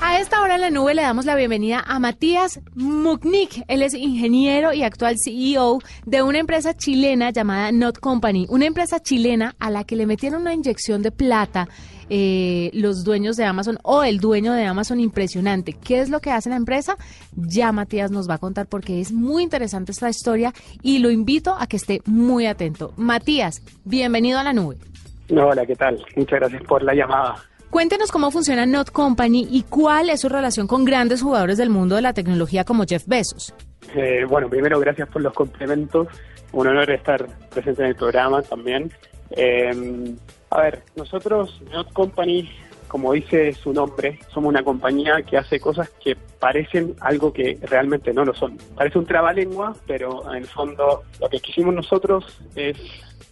A esta hora en la nube le damos la bienvenida a Matías Muknik. Él es ingeniero y actual CEO de una empresa chilena llamada Not Company, una empresa chilena a la que le metieron una inyección de plata eh, los dueños de Amazon o el dueño de Amazon impresionante. ¿Qué es lo que hace la empresa? Ya Matías nos va a contar porque es muy interesante esta historia y lo invito a que esté muy atento. Matías, bienvenido a la nube. Hola, ¿qué tal? Muchas gracias por la llamada. Cuéntenos cómo funciona Not Company y cuál es su relación con grandes jugadores del mundo de la tecnología como Jeff Bezos. Eh, bueno, primero gracias por los complementos. Un honor estar presente en el programa también. Eh, a ver, nosotros, Not Company, como dice su nombre, somos una compañía que hace cosas que parecen algo que realmente no lo son. Parece un trabalengua, pero en el fondo lo que quisimos nosotros es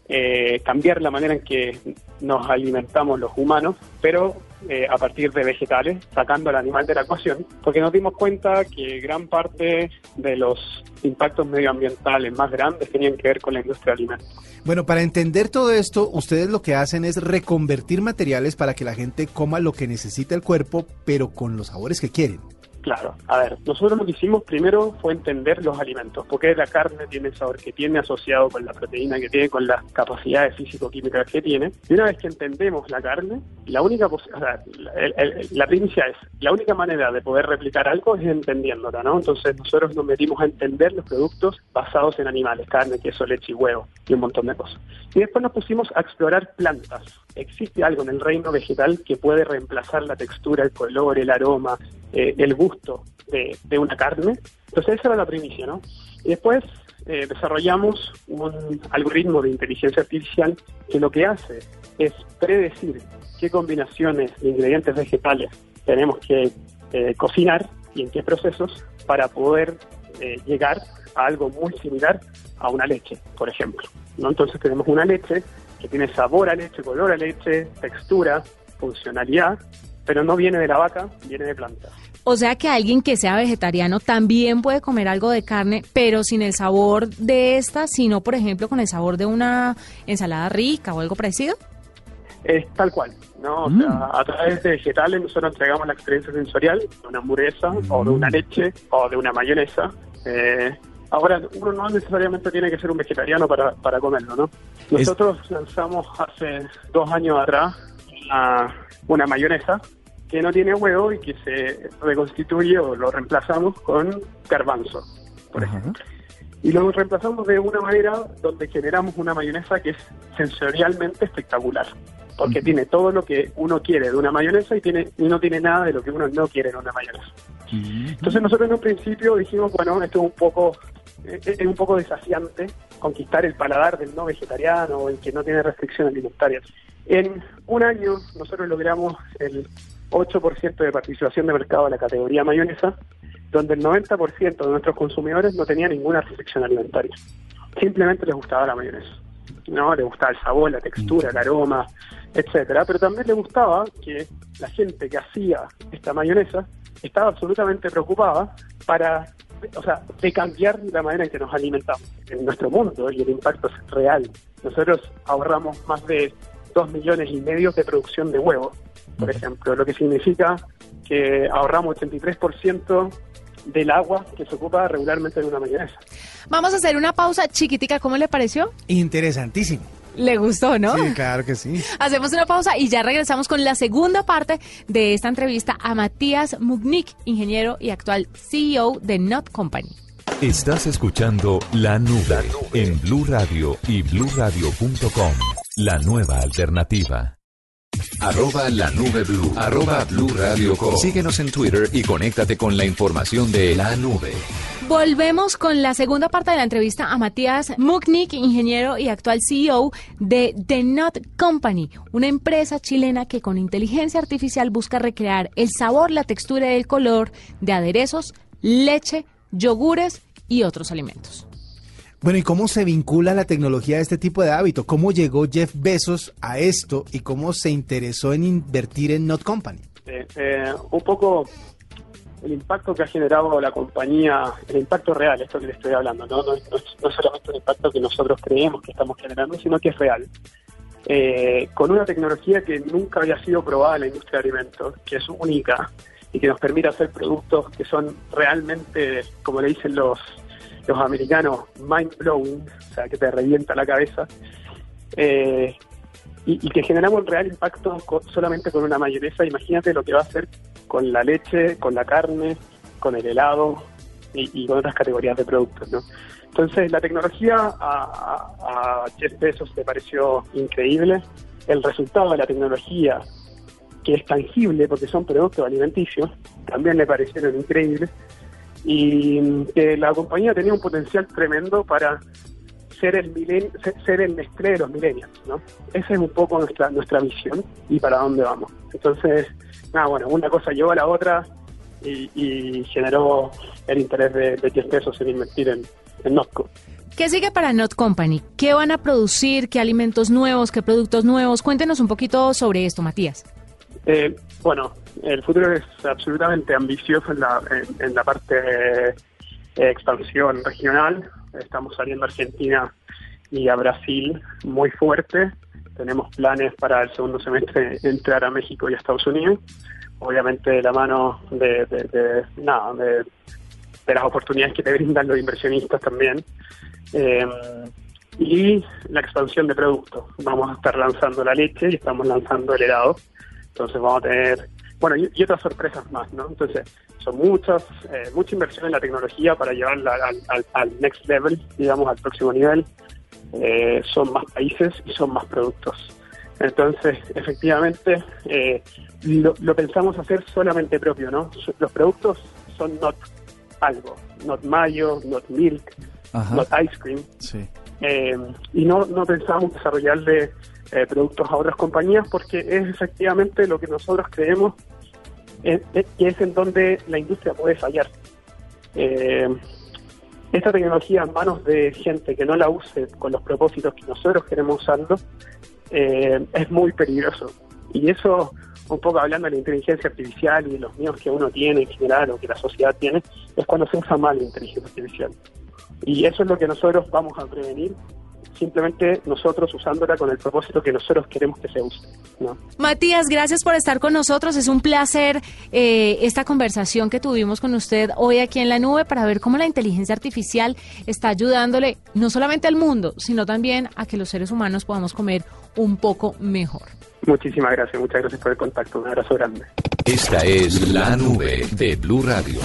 eh, cambiar la manera en que nos alimentamos los humanos, pero eh, a partir de vegetales, sacando al animal de la ecuación, porque nos dimos cuenta que gran parte de los impactos medioambientales más grandes tenían que ver con la industria alimentaria. Bueno, para entender todo esto, ustedes lo que hacen es reconvertir materiales para que la gente coma lo que necesita el cuerpo, pero con los sabores que quieren. Claro, a ver, nosotros lo que hicimos primero fue entender los alimentos, porque la carne tiene el sabor que tiene asociado con la proteína que tiene, con las capacidades físico-químicas que tiene. Y una vez que entendemos la carne, la única o sea, la primicia es, la única manera de poder replicar algo es entendiéndola, ¿no? Entonces nosotros nos metimos a entender los productos basados en animales, carne, queso, leche y huevo, y un montón de cosas. Y después nos pusimos a explorar plantas. ¿Existe algo en el reino vegetal que puede reemplazar la textura, el color, el aroma, eh, el gusto de, una carne. Entonces esa era la primicia, ¿no? Y después eh, desarrollamos un algoritmo de inteligencia artificial que lo que hace es predecir qué combinaciones de ingredientes vegetales tenemos que eh, cocinar y en qué procesos para poder llegar a algo muy similar a una leche, por ejemplo. ¿no? Entonces tenemos una leche que tiene sabor a leche, color a leche, textura, funcionalidad, pero no viene de la vaca, viene de plantas. O sea que alguien que sea vegetariano también puede comer algo de carne, pero sin el sabor de esta, sino por ejemplo con el sabor de una ensalada rica o algo parecido. Es tal cual, ¿no? O sea, mm. a través de vegetales nosotros entregamos la experiencia sensorial de una hamburguesa o de una mm. leche o de una mayonesa. Eh, ahora, uno no necesariamente tiene que ser un vegetariano para, para comerlo, ¿no? Nosotros lanzamos hace dos años atrás una, una mayonesa que no tiene huevo y que se reconstituye o lo reemplazamos con garbanzo, por ejemplo. Y lo reemplazamos de una manera donde generamos una mayonesa que es sensorialmente espectacular, porque tiene todo lo que uno quiere de una mayonesa y, tiene, y no tiene nada de lo que uno no quiere en una mayonesa. Entonces nosotros en un principio dijimos, bueno, esto es un poco es un poco desafiante conquistar el paladar del no vegetariano o el que no tiene restricciones alimentarias. En un año nosotros logramos el 8% de participación de mercado en la categoría mayonesa, donde el 90% de nuestros consumidores no tenía ninguna restricción alimentaria. Simplemente les gustaba la mayonesa. ¿no? Les gustaba el sabor, la textura, el aroma, etcétera, pero también les gustaba que la gente que hacía esta mayonesa estaba absolutamente preocupada para, o sea, de cambiar la manera en que nos alimentamos en nuestro mundo y el impacto es real. Nosotros ahorramos más de 2 millones y medio de producción de huevos por ejemplo, lo que significa que ahorramos 83% del agua que se ocupa regularmente en una mayonesa. Vamos a hacer una pausa chiquitica, ¿cómo le pareció? Interesantísimo. Le gustó, ¿no? Sí, claro que sí. Hacemos una pausa y ya regresamos con la segunda parte de esta entrevista a Matías Mugnik, ingeniero y actual CEO de Not Company. Estás escuchando La Nube, en Blue Radio y bluradio.com, la nueva alternativa. Arroba la nube blue. Arroba blue radio Síguenos en Twitter y conéctate con la información de la nube. Volvemos con la segunda parte de la entrevista a Matías Muknik, ingeniero y actual CEO de The Not Company, una empresa chilena que con inteligencia artificial busca recrear el sabor, la textura y el color de aderezos, leche, yogures y otros alimentos. Bueno, ¿y cómo se vincula la tecnología a este tipo de hábito? ¿Cómo llegó Jeff Bezos a esto y cómo se interesó en invertir en Not Company? Eh, eh, un poco el impacto que ha generado la compañía, el impacto real, esto que le estoy hablando, no, no, no, solamente un impacto que nosotros creemos que estamos generando, sino que es real. Eh, con una tecnología que nunca había sido probada en la industria de alimentos, que es única y que nos permite hacer productos que son realmente, como le dicen los, los americanos, mind blowing, o sea, que te revienta la cabeza. Eh, y, que generamos un real impacto solamente con una mayonesa. Imagínate lo que va a hacer con la leche, con la carne, con el helado y, con otras categorías de productos. ¿no? Entonces, la tecnología a, a, a Jeff le pareció increíble. El resultado de la tecnología, que es tangible porque son productos alimenticios, también le parecieron increíbles. Y que la compañía tenía un potencial tremendo para ser el, milen ser el Nestlé de los milenios, ¿no? Esa es un poco nuestra nuestra visión y para dónde vamos. Entonces, nada, bueno, una cosa llevó a la otra y, generó el interés de, de Jeff Bezos en invertir en, en Notco. ¿Qué sigue para Not Company? ¿Qué van a producir? ¿Qué alimentos nuevos? ¿Qué productos nuevos? Cuéntenos un poquito sobre esto, Matías. Eh, bueno, el futuro es absolutamente ambicioso en la, en, la parte de expansión regional. Estamos saliendo a Argentina y a Brasil muy fuerte. Tenemos planes para el segundo semestre entrar a México y a Estados Unidos. Obviamente de la mano de, de, nada, de, las oportunidades que te brindan los inversionistas también. Eh, y la expansión de productos. Vamos a estar lanzando la leche y estamos lanzando el helado. Entonces vamos a tener, bueno, y, otras sorpresas más, ¿no? Entonces, son muchas, eh, mucha inversión en la tecnología para llevarla al, next level, digamos, al próximo nivel. Eh, son más países y son más productos. Entonces, efectivamente, eh, lo, pensamos hacer solamente propio, ¿no? Los productos son not algo, not mayo, not milk, not ice cream. y no, no pensamos desarrollarle productos a otras compañías porque es efectivamente lo que nosotros creemos que es en donde la industria puede fallar. Esta tecnología en manos de gente que no la use con los propósitos que nosotros queremos usarlo eh, es muy peligroso. Y eso, un poco hablando de la inteligencia artificial y de los miedos que uno tiene en general o que la sociedad tiene, es cuando se usa mal la inteligencia artificial. Y eso es lo que nosotros vamos a prevenir simplemente nosotros usándola con el propósito que nosotros queremos que se use. Matías, gracias por estar con nosotros. Es un placer eh, esta conversación que tuvimos con usted hoy aquí en la nube para ver cómo la inteligencia artificial está ayudándole no solamente al mundo, sino también a que los seres humanos podamos comer un poco mejor. Muchísimas gracias, muchas gracias por el contacto. Un abrazo grande. Esta es la nube de Blue Radio.